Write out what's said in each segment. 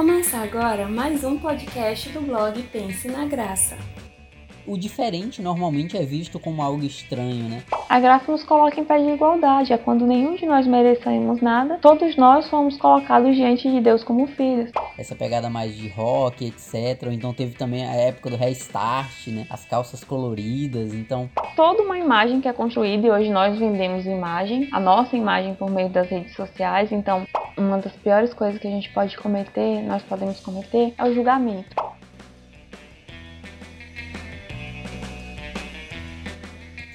Começa agora mais um podcast do blog Pense na Graça. O diferente normalmente é visto como algo estranho, né? A graça nos coloca em pé de igualdade, é quando nenhum de nós merecemos nada, todos nós fomos colocados diante de Deus como filhos. Essa pegada mais de rock, etc. Então teve também a época do restart, né? As calças coloridas, então. Toda uma imagem que é construída e hoje nós vendemos imagem, a nossa imagem por meio das redes sociais, então uma das piores coisas que a gente pode cometer, nós podemos cometer, é o julgamento.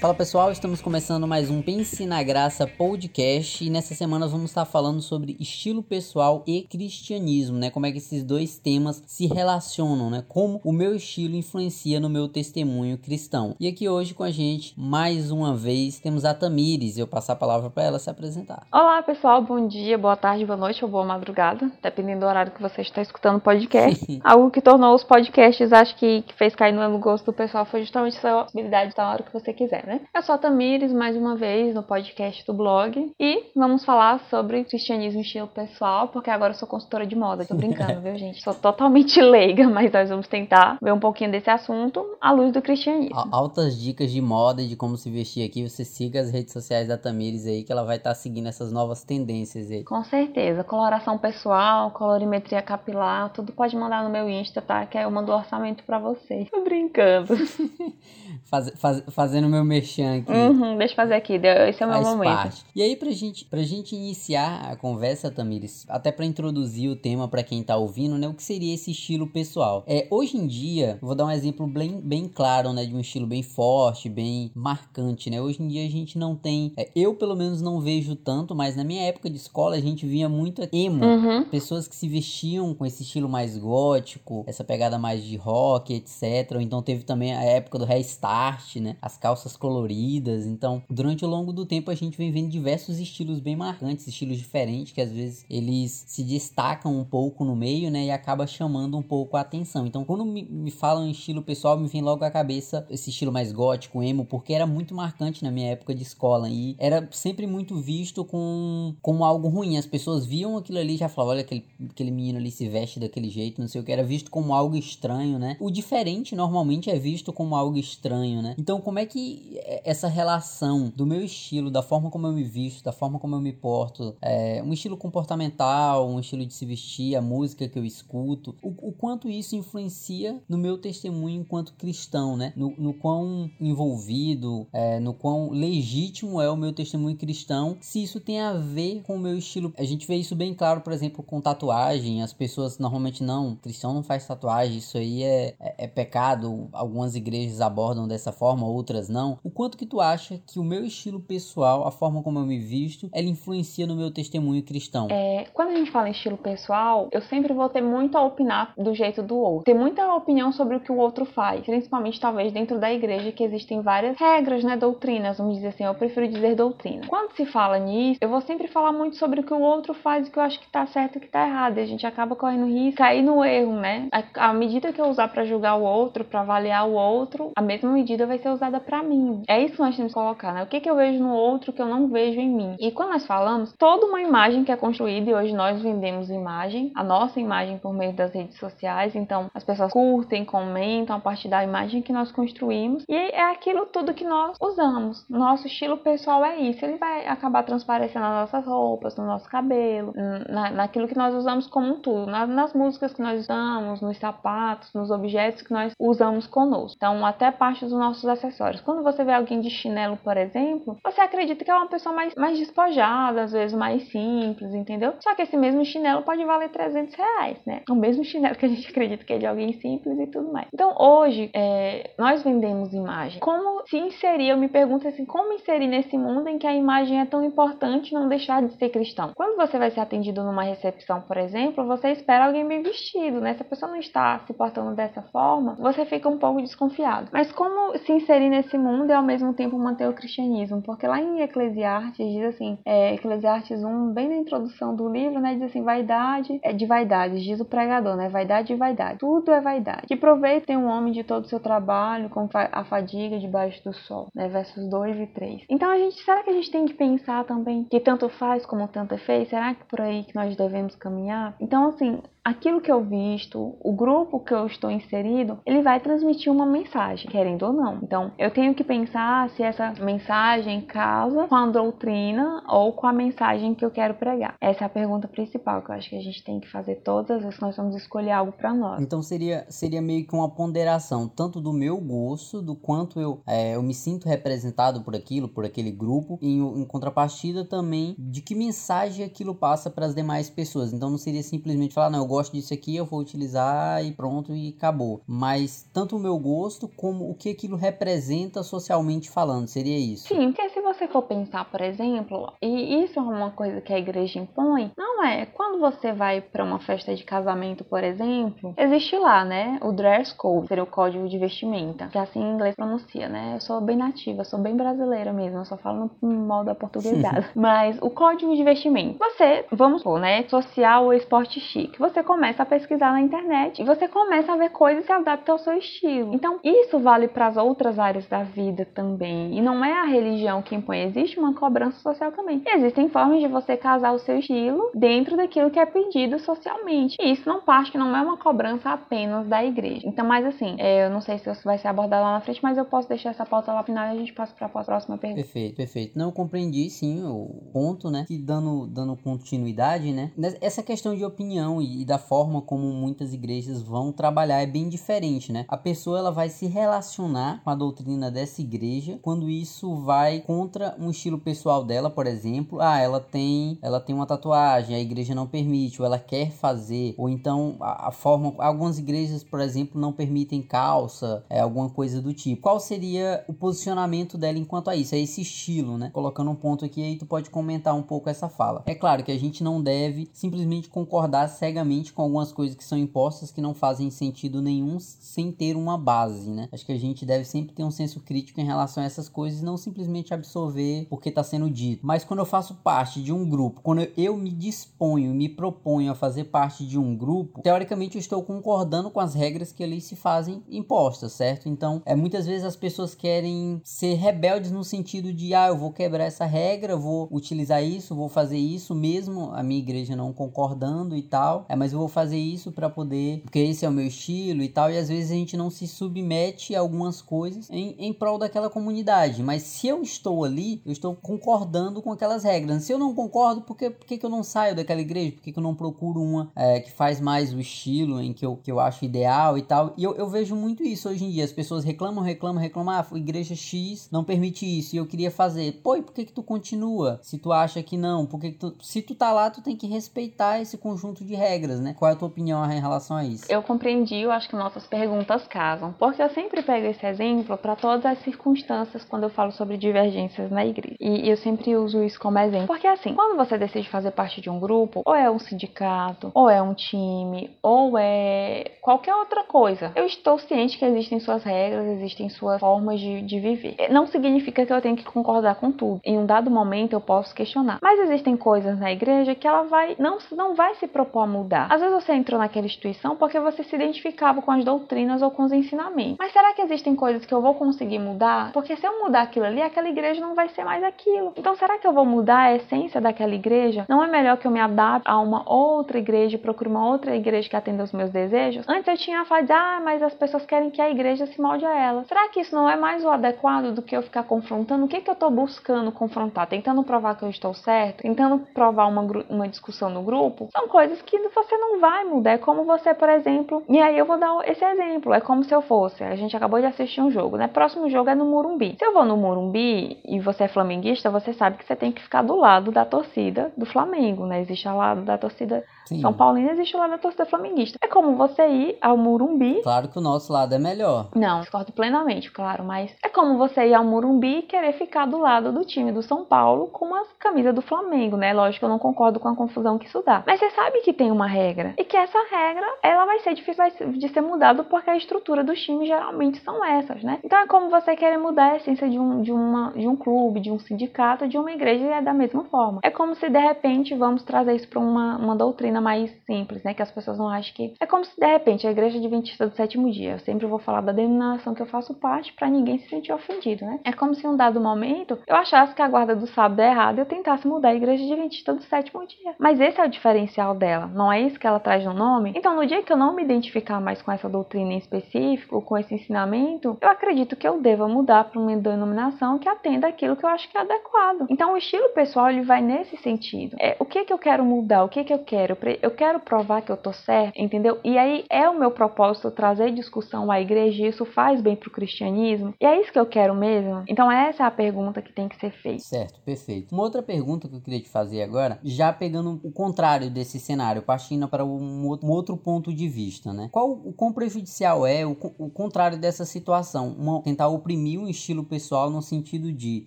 Fala pessoal, estamos começando mais um Pense na Graça podcast e nessa semana vamos estar falando sobre estilo pessoal e cristianismo, né? Como é que esses dois temas se relacionam, né? Como o meu estilo influencia no meu testemunho cristão. E aqui hoje com a gente, mais uma vez, temos a Tamires. Eu passar a palavra para ela se apresentar. Olá pessoal, bom dia, boa tarde, boa noite ou boa madrugada, dependendo do horário que você está escutando o podcast. Algo que tornou os podcasts, acho que, que fez cair no gosto do pessoal foi justamente essa possibilidade de estar a hora que você quiser, né? Eu sou a Tamires, mais uma vez, no podcast do blog. E vamos falar sobre cristianismo estilo pessoal, porque agora eu sou consultora de moda. Tô brincando, viu, gente? Sou totalmente leiga, mas nós vamos tentar ver um pouquinho desse assunto à luz do cristianismo. Altas dicas de moda e de como se vestir aqui. Você siga as redes sociais da Tamires aí, que ela vai estar tá seguindo essas novas tendências aí. Com certeza. Coloração pessoal, colorimetria capilar, tudo pode mandar no meu Insta, tá? Que aí eu mando o orçamento pra vocês. Tô brincando. faz, faz, fazendo meu merchan aqui. Uhum, deixa eu fazer aqui, esse é o meu faz momento. Parte. E aí, pra gente, pra gente iniciar a conversa, Tamires, até para introduzir o tema para quem tá ouvindo, né? O que seria esse estilo pessoal? É, hoje em dia, vou dar um exemplo bem, bem claro, né? De um estilo bem forte, bem marcante, né? Hoje em dia a gente não tem. É, eu, pelo menos, não vejo tanto, mas na minha época de escola a gente via muito emo. Uhum. Pessoas que se vestiam com esse estilo mais gótico, essa pegada mais de rock, etc. Ou então teve também a época do restart, né? As calças coloridas. Então, durante o longo do tempo a gente vem vendo diversos estilos bem marcantes, estilos diferentes que às vezes eles se destacam um pouco no meio, né? E acaba chamando um pouco a atenção. Então, quando me, me falam em estilo pessoal, me vem logo à cabeça esse estilo mais gótico, emo, porque era muito marcante na minha época de escola e era sempre muito visto com como algo ruim. As pessoas viam aquilo ali e já falavam, olha aquele, aquele menino ali se veste daquele jeito, não sei o que, era visto como algo estranho, né? O diferente normalmente é visto como algo estranho, né? Então, como é que essa relação do meu estilo, da forma como eu me visto, da forma como eu me porto, é, um estilo comportamental, um estilo de se vestir, a música que eu escuto, o, o quanto isso influencia no meu testemunho enquanto cristão, né? No, no quão envolvido, é, no quão legítimo é o meu testemunho cristão, se isso tem a ver com o meu estilo. A gente vê isso bem claro, por exemplo, com tatuagem. As pessoas normalmente não, cristão não faz tatuagem, isso aí é, é, é pecado. Algumas igrejas abordam dessa forma, outras não. O quanto que tu acha que o meu estilo pessoal, a forma como eu me visto, ela influencia no meu testemunho cristão? É, quando a gente fala em estilo pessoal, eu sempre vou ter muito a opinar do jeito do outro. Ter muita opinião sobre o que o outro faz, principalmente talvez dentro da igreja que existem várias regras, né, doutrinas, vamos dizer assim, eu prefiro dizer doutrina. Quando se fala nisso, eu vou sempre falar muito sobre o que o outro faz e o que eu acho que tá certo e o que tá errado. E a gente acaba correndo risco, cair no erro, né? A medida que eu usar para julgar o outro, para avaliar o outro, a mesma medida vai ser usada para mim. É isso que nós temos que colocar, né? O que, que eu vejo no outro que eu não vejo em mim. E quando nós falamos, toda uma imagem que é construída, e hoje nós vendemos imagem, a nossa imagem por meio das redes sociais, então as pessoas curtem, comentam a partir da imagem que nós construímos, e é aquilo tudo que nós usamos. Nosso estilo pessoal é isso, ele vai acabar transparecendo nas nossas roupas, no nosso cabelo, na, naquilo que nós usamos como um tudo, nas, nas músicas que nós usamos, nos sapatos, nos objetos que nós usamos conosco. Então, até parte dos nossos acessórios. Quando você vê alguém de chinelo, por exemplo, você acredita que é uma pessoa mais, mais despojada, às vezes mais simples, entendeu? Só que esse mesmo chinelo pode valer 300 reais, né? O mesmo chinelo que a gente acredita que é de alguém simples e tudo mais. Então, hoje, é, nós vendemos imagem. Como se inserir? Eu me pergunto assim, como inserir nesse mundo em que a imagem é tão importante não deixar de ser cristão? Quando você vai ser atendido numa recepção, por exemplo, você espera alguém bem vestido, né? Se a pessoa não está se portando dessa forma, você fica um pouco desconfiado. Mas como se inserir nesse mundo ao mesmo tempo manter o cristianismo? Porque lá em Eclesiastes diz assim, é, Eclesiastes 1, bem na introdução do livro, né, diz assim, vaidade é de vaidade, diz o pregador, né, vaidade de vaidade, tudo é vaidade. Que proveito tem um homem de todo o seu trabalho com a fadiga debaixo do sol, né, versos 2 e 3. Então a gente, será que a gente tem que pensar também que tanto faz como tanto é fez? Será que por aí que nós devemos caminhar? Então assim, aquilo que eu visto, o grupo que eu estou inserido, ele vai transmitir uma mensagem, querendo ou não. Então, eu tenho que pensar se essa mensagem casa com a doutrina ou com a mensagem que eu quero pregar. Essa é a pergunta principal que eu acho que a gente tem que fazer todas as vezes que nós vamos escolher algo para nós. Então seria, seria meio que uma ponderação, tanto do meu gosto, do quanto eu, é, eu me sinto representado por aquilo, por aquele grupo, e em, em contrapartida também de que mensagem aquilo passa para as demais pessoas. Então não seria simplesmente falar, não, eu gosto disso aqui, eu vou utilizar e pronto e acabou. Mas tanto o meu gosto como o que aquilo representa socialmente falando, seria isso? Sim, porque se você for pensar, por exemplo, e isso é uma coisa que a igreja impõe, não é. Quando você vai para uma festa de casamento, por exemplo, existe lá, né, o dress code, seria o código de vestimenta, que assim em inglês pronuncia, né? Eu sou bem nativa, sou bem brasileira mesmo, eu só falo no modo aportuguesado. Mas o código de vestimenta, você, vamos supor, né, social ou esporte chique, você começa a pesquisar na internet e você começa a ver coisas que se adaptam ao seu estilo. Então, isso vale para as outras áreas da vida também. E não é a religião que impõe, existe uma cobrança social também. E existem formas de você casar o seu estilo dentro daquilo que é pedido socialmente. E isso não parte, que não é uma cobrança apenas da igreja. Então, mas assim, é, eu não sei se isso vai ser abordado lá na frente, mas eu posso deixar essa pauta lá final e a gente passa para a próxima pergunta. Perfeito, perfeito. Não compreendi sim o ponto, né? Que dando, dando continuidade, né? Essa questão de opinião e da forma como muitas igrejas vão trabalhar é bem diferente, né? A pessoa ela vai se relacionar com a doutrina dessa igreja quando isso vai contra um estilo pessoal dela, por exemplo. Ah, ela tem, ela tem uma tatuagem, a igreja não permite, ou ela quer fazer, ou então a, a forma, algumas igrejas, por exemplo, não permitem calça, é alguma coisa do tipo. Qual seria o posicionamento dela enquanto a isso? É esse estilo, né? Colocando um ponto aqui aí tu pode comentar um pouco essa fala. É claro que a gente não deve simplesmente concordar cegamente com algumas coisas que são impostas que não fazem sentido nenhum sem ter uma base, né? Acho que a gente deve sempre ter um senso crítico em relação a essas coisas e não simplesmente absorver porque está sendo dito. Mas quando eu faço parte de um grupo, quando eu me disponho, me proponho a fazer parte de um grupo, teoricamente eu estou concordando com as regras que ali se fazem impostas, certo? Então, é muitas vezes as pessoas querem ser rebeldes no sentido de, ah, eu vou quebrar essa regra, vou utilizar isso, vou fazer isso mesmo a minha igreja não concordando e tal. É, mas eu vou fazer isso para poder, porque esse é o meu estilo e tal. E às vezes a gente não se submete a algumas coisas em, em prol daquela comunidade. Mas se eu estou ali, eu estou concordando com aquelas regras. Se eu não concordo, por que, por que, que eu não saio daquela igreja? Por que, que eu não procuro uma é, que faz mais o estilo em que eu, que eu acho ideal e tal? E eu, eu vejo muito isso hoje em dia. As pessoas reclamam, reclamam, reclamam. Ah, igreja X não permite isso e eu queria fazer. Pô, e por que, que tu continua? Se tu acha que não, por que, que tu. Se tu tá lá, tu tem que respeitar esse conjunto de regras, né? Qual é a tua opinião em relação a isso? Eu compreendi, eu acho que nossas perguntas casam. Porque eu sempre pego esse exemplo para todas as circunstâncias quando eu falo sobre divergências na igreja. E eu sempre uso isso como exemplo. Porque assim, quando você decide fazer parte de um grupo, ou é um sindicato, ou é um time, ou é qualquer outra coisa, eu estou ciente que existem suas regras, existem suas formas de, de viver. Não significa que eu tenho que concordar com tudo. Em um dado momento eu posso questionar. Mas existem coisas na igreja que ela vai não, não vai se propor a mudar. Às vezes você entrou naquela instituição porque você se identificava com as doutrinas ou com os ensinamentos. Mas será que existem coisas que eu vou conseguir mudar? Porque se eu mudar aquilo ali, aquela igreja não vai ser mais aquilo. Então será que eu vou mudar a essência daquela igreja? Não é melhor que eu me adapte a uma outra igreja, procure uma outra igreja que atenda os meus desejos? Antes eu tinha a fala de, ah, mas as pessoas querem que a igreja se molde a elas. Será que isso não é mais o adequado do que eu ficar confrontando? O que, que eu estou buscando confrontar? Tentando provar que eu estou certo? Tentando provar uma, uma discussão no grupo? São coisas que você não vai mudar. É como você, por exemplo, e aí eu vou dar esse exemplo. É como se eu fosse, a gente acabou de assistir um jogo, né? Próximo jogo é no Morumbi. Se eu vou no Morumbi e você é flamenguista, você sabe que você tem que ficar do lado da torcida do Flamengo, né? Existe ao da torcida Sim. São Paulino, existe o lado da torcida flamenguista. É como você ir ao Morumbi. Claro que o nosso lado é melhor. Não, discordo plenamente, claro, mas é como você ir ao Morumbi e querer ficar do lado do time do São Paulo com uma camisa do Flamengo, né? Lógico que eu não concordo com a confusão que isso dá. Mas você sabe que tem uma regra e que essa regra ela vai ser difícil de ser mudada porque a estrutura dos times geralmente são essas, né? Então é como você querer mudar a essência de um, de uma, de um clube, de um sindicato, de uma igreja e é da mesma forma. É como se de repente vamos trazer isso para uma, uma doutrina mais simples, né? Que as pessoas não acham que. É como se de repente a igreja adventista do sétimo dia, eu sempre vou falar da denominação que eu faço parte para ninguém se sentir ofendido, né? É como se em um dado momento eu achasse que a guarda do sábado é errada e eu tentasse mudar a igreja adventista do sétimo dia. Mas esse é o diferencial dela, não é isso isso que ela traz no nome. Então, no dia que eu não me identificar mais com essa doutrina em específico, com esse ensinamento, eu acredito que eu deva mudar para uma denominação que atenda aquilo que eu acho que é adequado. Então, o estilo pessoal ele vai nesse sentido. É, o que que eu quero mudar? O que que eu quero? Eu quero provar que eu tô certo, entendeu? E aí é o meu propósito trazer discussão à igreja, e isso faz bem pro cristianismo. E é isso que eu quero mesmo. Então, essa é a pergunta que tem que ser feita. Certo, perfeito. Uma outra pergunta que eu queria te fazer agora, já pegando o contrário desse cenário, partindo para um outro ponto de vista, né? Qual o quão prejudicial é o, o contrário dessa situação? Uma, tentar oprimir um estilo pessoal no sentido de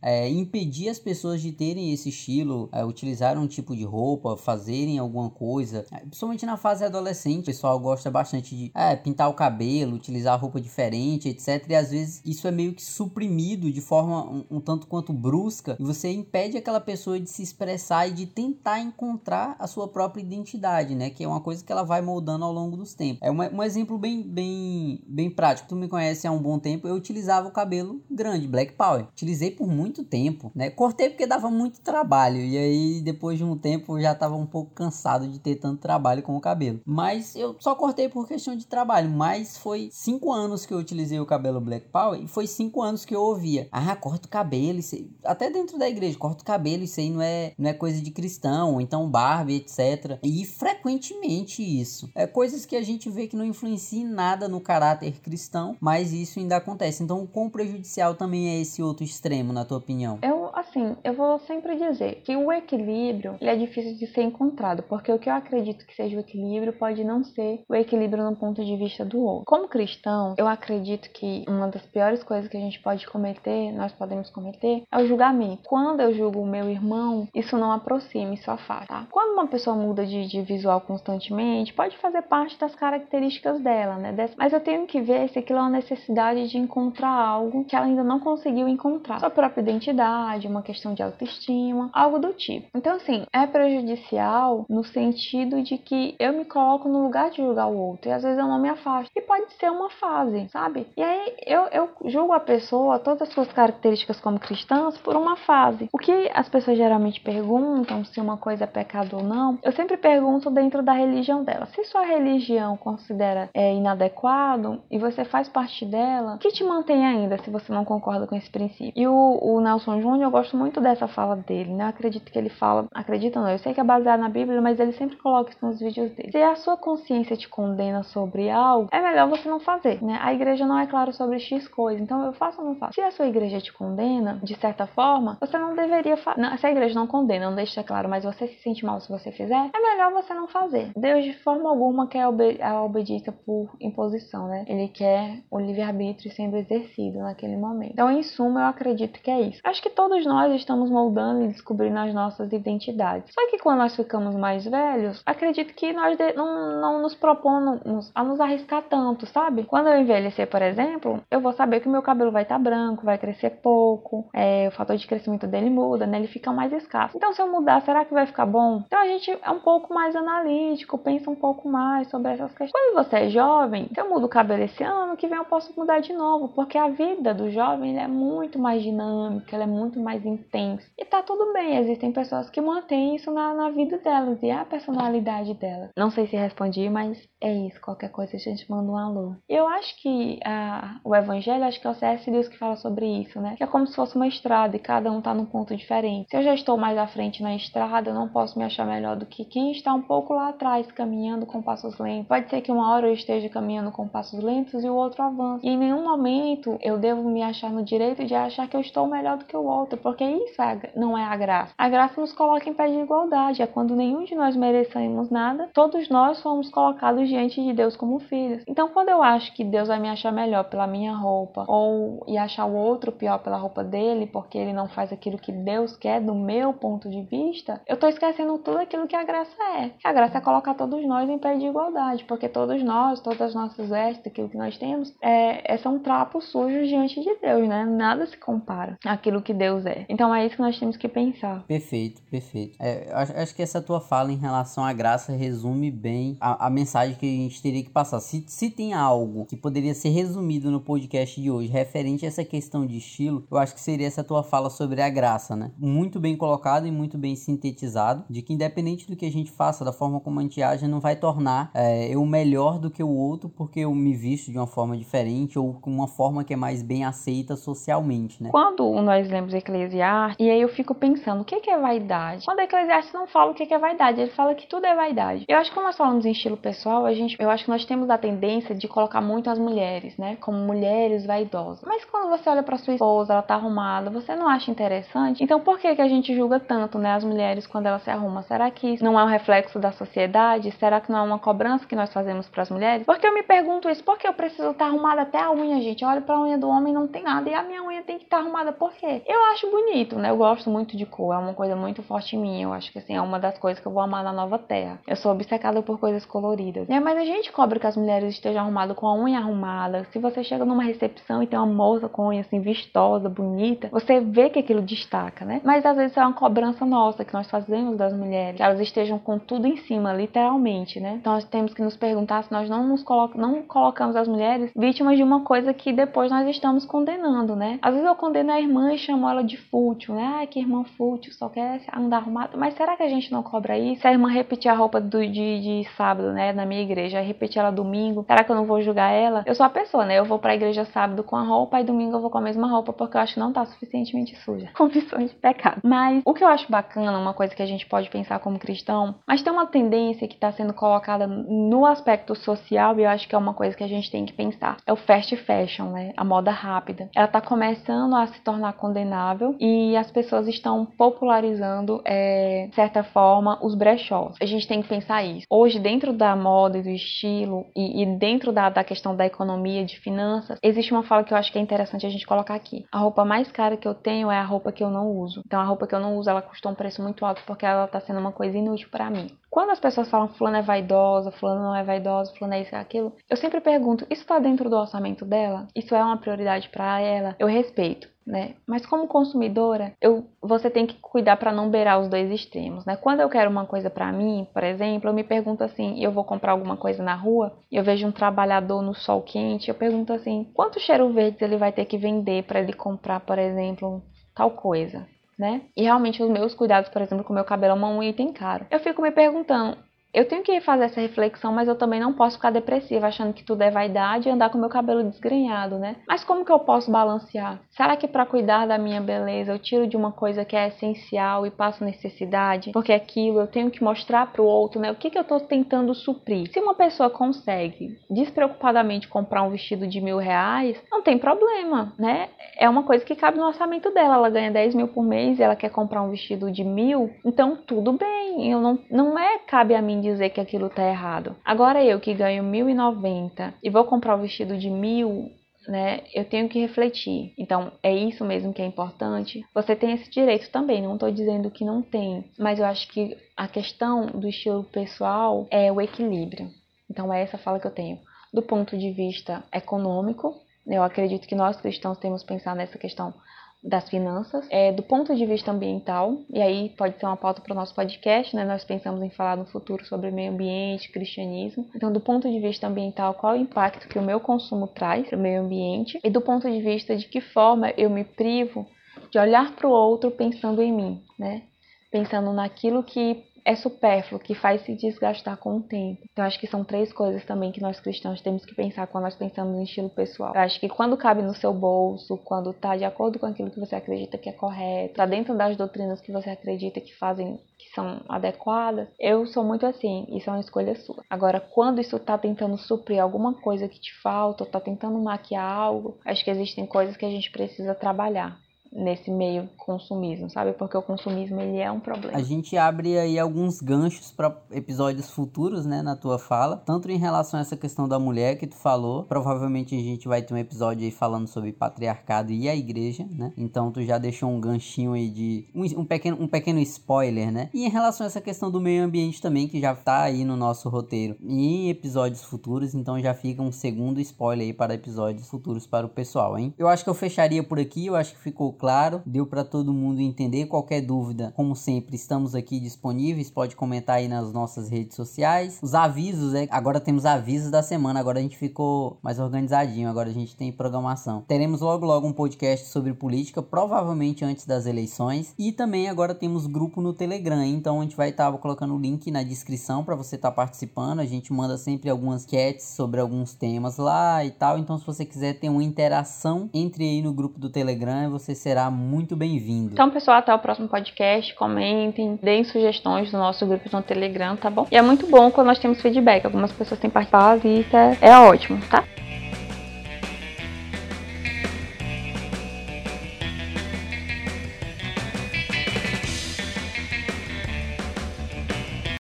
é, impedir as pessoas de terem esse estilo, é, utilizar um tipo de roupa, fazerem alguma coisa. É, principalmente na fase adolescente, o pessoal gosta bastante de é, pintar o cabelo, utilizar roupa diferente, etc. E às vezes isso é meio que suprimido de forma um, um tanto quanto brusca e você impede aquela pessoa de se expressar e de tentar encontrar a sua própria identidade, né? Que é uma coisa que ela vai moldando ao longo dos tempos. É uma, um exemplo bem, bem, bem prático. Tu me conhece há um bom tempo, eu utilizava o cabelo grande, Black Power. Utilizei por muito tempo, né? Cortei porque dava muito trabalho. E aí, depois de um tempo, eu já tava um pouco cansado de ter tanto trabalho com o cabelo. Mas eu só cortei por questão de trabalho. Mas foi cinco anos que eu utilizei o cabelo Black Power e foi cinco anos que eu ouvia. Ah, corta o cabelo. Isso... Até dentro da igreja, corta o cabelo. Isso aí não é, não é coisa de cristão. Então barba, etc. E frequentemente isso. É coisas que a gente vê que não influencia em nada no caráter cristão, mas isso ainda acontece. Então, o quão prejudicial também é esse outro extremo, na tua opinião? Eu, assim, eu vou sempre dizer que o equilíbrio ele é difícil de ser encontrado, porque o que eu acredito que seja o equilíbrio pode não ser o equilíbrio no ponto de vista do outro. Como cristão, eu acredito que uma das piores coisas que a gente pode cometer, nós podemos cometer, é o julgamento. Quando eu julgo o meu irmão, isso não aproxima, isso afasta. Tá? Quando uma pessoa muda de, de visual constantemente, pode fazer parte das características dela, né? Mas eu tenho que ver se aquilo é uma necessidade de encontrar algo que ela ainda não conseguiu encontrar. Sua própria identidade, uma questão de autoestima, algo do tipo. Então, assim, é prejudicial no sentido de que eu me coloco no lugar de julgar o outro e às vezes eu não me afasto. E pode ser uma fase, sabe? E aí eu, eu julgo a pessoa, todas as suas características como cristãs, por uma fase. O que as pessoas geralmente perguntam se uma coisa é pecado ou não, eu sempre pergunto dentro da religião dela. Se sua religião considera é, inadequado e você faz parte dela, o que te mantém ainda se você não concorda com esse princípio? E o, o Nelson Júnior, eu gosto muito dessa fala dele, né? Eu acredito que ele fala, acredita não, eu sei que é baseado na Bíblia, mas ele sempre coloca isso nos vídeos dele. Se a sua consciência te condena sobre algo, é melhor você não fazer, né? A igreja não é clara sobre X coisa, então eu faço ou não faço? Se a sua igreja te condena, de certa forma, você não deveria fazer. Se a igreja não condena, não deixa claro, mas você se sente mal se você fizer, é melhor você não fazer. Deus de forma alguma quer a obediência por imposição, né? Ele quer o livre-arbítrio sendo exercido naquele momento. Então, em suma, eu acredito que é isso. Acho que todos nós estamos moldando e descobrindo as nossas identidades. Só que quando nós ficamos mais velhos, acredito que nós não, não nos propomos a nos arriscar tanto, sabe? Quando eu envelhecer, por exemplo, eu vou saber que o meu cabelo vai estar tá branco, vai crescer pouco, é, o fator de crescimento dele muda, né? Ele fica mais escasso. Então, se eu mudar, será que vai ficar bom? Então, a gente é um pouco mais analítico, pensa um pouco mais sobre essas questões. Quando você é jovem, se eu mudo o cabelo esse ano, que vem eu posso mudar de novo, porque a vida do jovem é muito mais dinâmica, ela é muito mais intensa. E tá tudo bem, existem pessoas que mantêm isso na, na vida delas e é a personalidade delas. Não sei se respondi, mas é isso. Qualquer coisa a gente manda um alô. Eu acho que a, o evangelho, acho que é o C.S. Lewis que fala sobre isso, né? Que é como se fosse uma estrada e cada um tá num ponto diferente. Se eu já estou mais à frente na estrada, eu não posso me achar melhor do que quem está um pouco lá atrás, caminhando com passos lentos. Pode ser que uma hora eu esteja caminhando com passos lentos e o outro avance. E em nenhum momento eu devo me achar no direito de achar que eu estou melhor do que o outro, porque isso é, não é a graça. A graça nos coloca em pé de igualdade. É quando nenhum de nós merecemos nada, todos nós fomos colocados diante de Deus como filhos. Então, quando eu acho que Deus vai me achar melhor pela minha roupa, ou e achar o outro pior pela roupa dele, porque ele não faz aquilo que Deus quer do meu ponto de vista, eu tô esquecendo tudo aquilo que a graça é. A graça é colocar todos nós em pé de igualdade, porque todos nós, todas as nossas vestes, aquilo que nós temos, é, é são trapos sujos diante de Deus, né? Nada se compara àquilo que Deus é. Então é isso que nós temos que pensar. Perfeito, perfeito. É, acho, acho, que essa tua fala em relação à graça resume bem a, a mensagem que a gente teria que passar. Se, se tem algo que poderia ser resumido no podcast de hoje referente a essa questão de estilo, eu acho que seria essa tua fala sobre a graça, né? Muito bem colocado e muito bem sintetizado, de que independente do que a gente faça, da forma como a gente age, não vai tornar é, eu melhor do que o outro porque eu me visto de uma forma diferente ou com uma forma que é mais bem aceita socialmente, né? Quando nós lemos Eclesiastes, e aí eu fico pensando, o que é vaidade? Quando Eclesiastes não fala o que é vaidade, ele fala que tudo é vaidade. Eu acho que quando nós falamos em estilo pessoal, a gente, eu acho que nós temos a tendência de colocar muito as mulheres, né? Como mulheres vaidosas. Mas quando você olha para sua esposa, ela tá arrumada, você não acha interessante? Então por que que a gente julga tanto, né, as mulheres quando elas se arrumam? Será que não é um reflexo da sociedade? Será que não é uma cobrança que nós fazemos para as mulheres? Porque eu me pergunto isso, por que eu preciso estar tá arrumada até a unha, gente? Olha para a unha do homem não tem nada e a minha unha tem que estar tá arrumada por quê? Eu acho bonito, né? Eu gosto muito de cor, é uma coisa muito forte em mim. Eu acho que assim é uma das coisas que eu vou amar na nova terra. Eu sou obcecada por coisas coloridas. É, mas a gente cobra que as mulheres estejam arrumadas com a unha arrumada. Se você chega numa recepção e tem uma moça com unha assim vistosa, bonita, você vê que aquilo destaca, né? Mas às vezes é uma cobrança nossa que nós fazemos das mulheres, que elas estejam com tudo em cima, literalmente, né? Então nós temos que nos perguntar se nós não nos não colocamos as mulheres vítimas de uma coisa que depois nós estamos condenando, né? Às vezes eu condeno a irmã e chamo ela de fútil, né? Ai, que irmã fútil, só quer andar arrumada. Mas será que a gente não cobra isso? Se a irmã repetir a roupa do, de, de sábado, né, na minha igreja, repetir ela domingo, será que eu não vou julgar ela? Eu sou a pessoa, né? Eu vou pra igreja sábado com a roupa e domingo eu vou com a mesma roupa porque eu acho que não tá suficientemente suja. Confissões de pecado. Mas o que eu acho bacana, uma coisa que a gente pode pensar como cristão, mas tem uma tendência que está sendo colocada no aspecto social e eu acho que é uma coisa que a gente tem que pensar. É o fast fashion, né? A moda rápida. Ela tá começando a se tornar condenável e as pessoas estão popularizando, é, de certa forma, os brechós. A gente tem que pensar isso. Hoje, dentro da moda e do estilo e, e dentro da, da questão da economia, de finanças, existe uma fala que eu acho que é interessante a gente colocar aqui. A roupa mais cara que eu tenho é a roupa que eu não uso. Então, a roupa que eu não uso, ela custou um preço muito alto porque ela tá sendo uma coisa inútil para mim. Quando as pessoas falam fulano é vaidosa, fulano não é vaidosa, fulano é isso e aquilo, eu sempre pergunto, isso está dentro do orçamento dela? Isso é uma prioridade para ela? Eu respeito né? Mas como consumidora, eu, você tem que cuidar para não beirar os dois extremos, né? Quando eu quero uma coisa para mim, por exemplo, eu me pergunto assim, eu vou comprar alguma coisa na rua, eu vejo um trabalhador no sol quente, eu pergunto assim, quantos cheiro verdes ele vai ter que vender para ele comprar, por exemplo, tal coisa? Né? E realmente os meus cuidados, por exemplo, com o meu cabelo é um item caro. Eu fico me perguntando, eu tenho que fazer essa reflexão, mas eu também não posso ficar depressiva achando que tudo é vaidade e andar com meu cabelo desgrenhado, né? Mas como que eu posso balancear? Será que para cuidar da minha beleza eu tiro de uma coisa que é essencial e passo necessidade? Porque aquilo eu tenho que mostrar para o outro, né? O que, que eu estou tentando suprir? Se uma pessoa consegue despreocupadamente comprar um vestido de mil reais, não tem problema, né? É uma coisa que cabe no orçamento dela. Ela ganha 10 mil por mês e ela quer comprar um vestido de mil, então tudo bem. Eu não, não é cabe a mim dizer que aquilo tá errado. Agora eu que ganho 1.090 e vou comprar um vestido de mil, né? Eu tenho que refletir. Então, é isso mesmo que é importante. Você tem esse direito também, não estou dizendo que não tem, mas eu acho que a questão do estilo pessoal é o equilíbrio. Então, é essa fala que eu tenho. Do ponto de vista econômico, eu acredito que nós cristãos temos que pensar nessa questão das finanças, é, do ponto de vista ambiental, e aí pode ser uma pauta para o nosso podcast, né? Nós pensamos em falar no futuro sobre meio ambiente, cristianismo. Então, do ponto de vista ambiental, qual o impacto que o meu consumo traz para o meio ambiente? E do ponto de vista de que forma eu me privo de olhar para o outro pensando em mim, né? Pensando naquilo que é supérfluo, que faz se desgastar com o tempo. Então, acho que são três coisas também que nós cristãos temos que pensar quando nós pensamos em estilo pessoal. Eu acho que quando cabe no seu bolso, quando está de acordo com aquilo que você acredita que é correto, está dentro das doutrinas que você acredita que fazem, que são adequadas, eu sou muito assim, isso é uma escolha sua. Agora, quando isso está tentando suprir alguma coisa que te falta, ou está tentando maquiar algo, acho que existem coisas que a gente precisa trabalhar nesse meio consumismo, sabe? Porque o consumismo ele é um problema. A gente abre aí alguns ganchos para episódios futuros, né, na tua fala, tanto em relação a essa questão da mulher que tu falou, provavelmente a gente vai ter um episódio aí falando sobre patriarcado e a igreja, né? Então tu já deixou um ganchinho aí de um, um pequeno um pequeno spoiler, né? E em relação a essa questão do meio ambiente também que já tá aí no nosso roteiro e em episódios futuros, então já fica um segundo spoiler aí para episódios futuros para o pessoal, hein? Eu acho que eu fecharia por aqui, eu acho que ficou claro, deu para todo mundo entender. Qualquer dúvida, como sempre, estamos aqui disponíveis. Pode comentar aí nas nossas redes sociais. Os avisos, é, agora temos avisos da semana. Agora a gente ficou mais organizadinho. Agora a gente tem programação. Teremos logo logo um podcast sobre política, provavelmente antes das eleições. E também agora temos grupo no Telegram. Então a gente vai estar tá, colocando o link na descrição para você estar tá participando. A gente manda sempre algumas cats sobre alguns temas lá e tal. Então se você quiser ter uma interação, entre aí no grupo do Telegram e você será muito bem-vindo. Então, pessoal, até o próximo podcast. Comentem, deem sugestões do nosso grupo no Telegram, tá bom? E é muito bom quando nós temos feedback. Algumas pessoas têm participado e isso é, é ótimo, tá?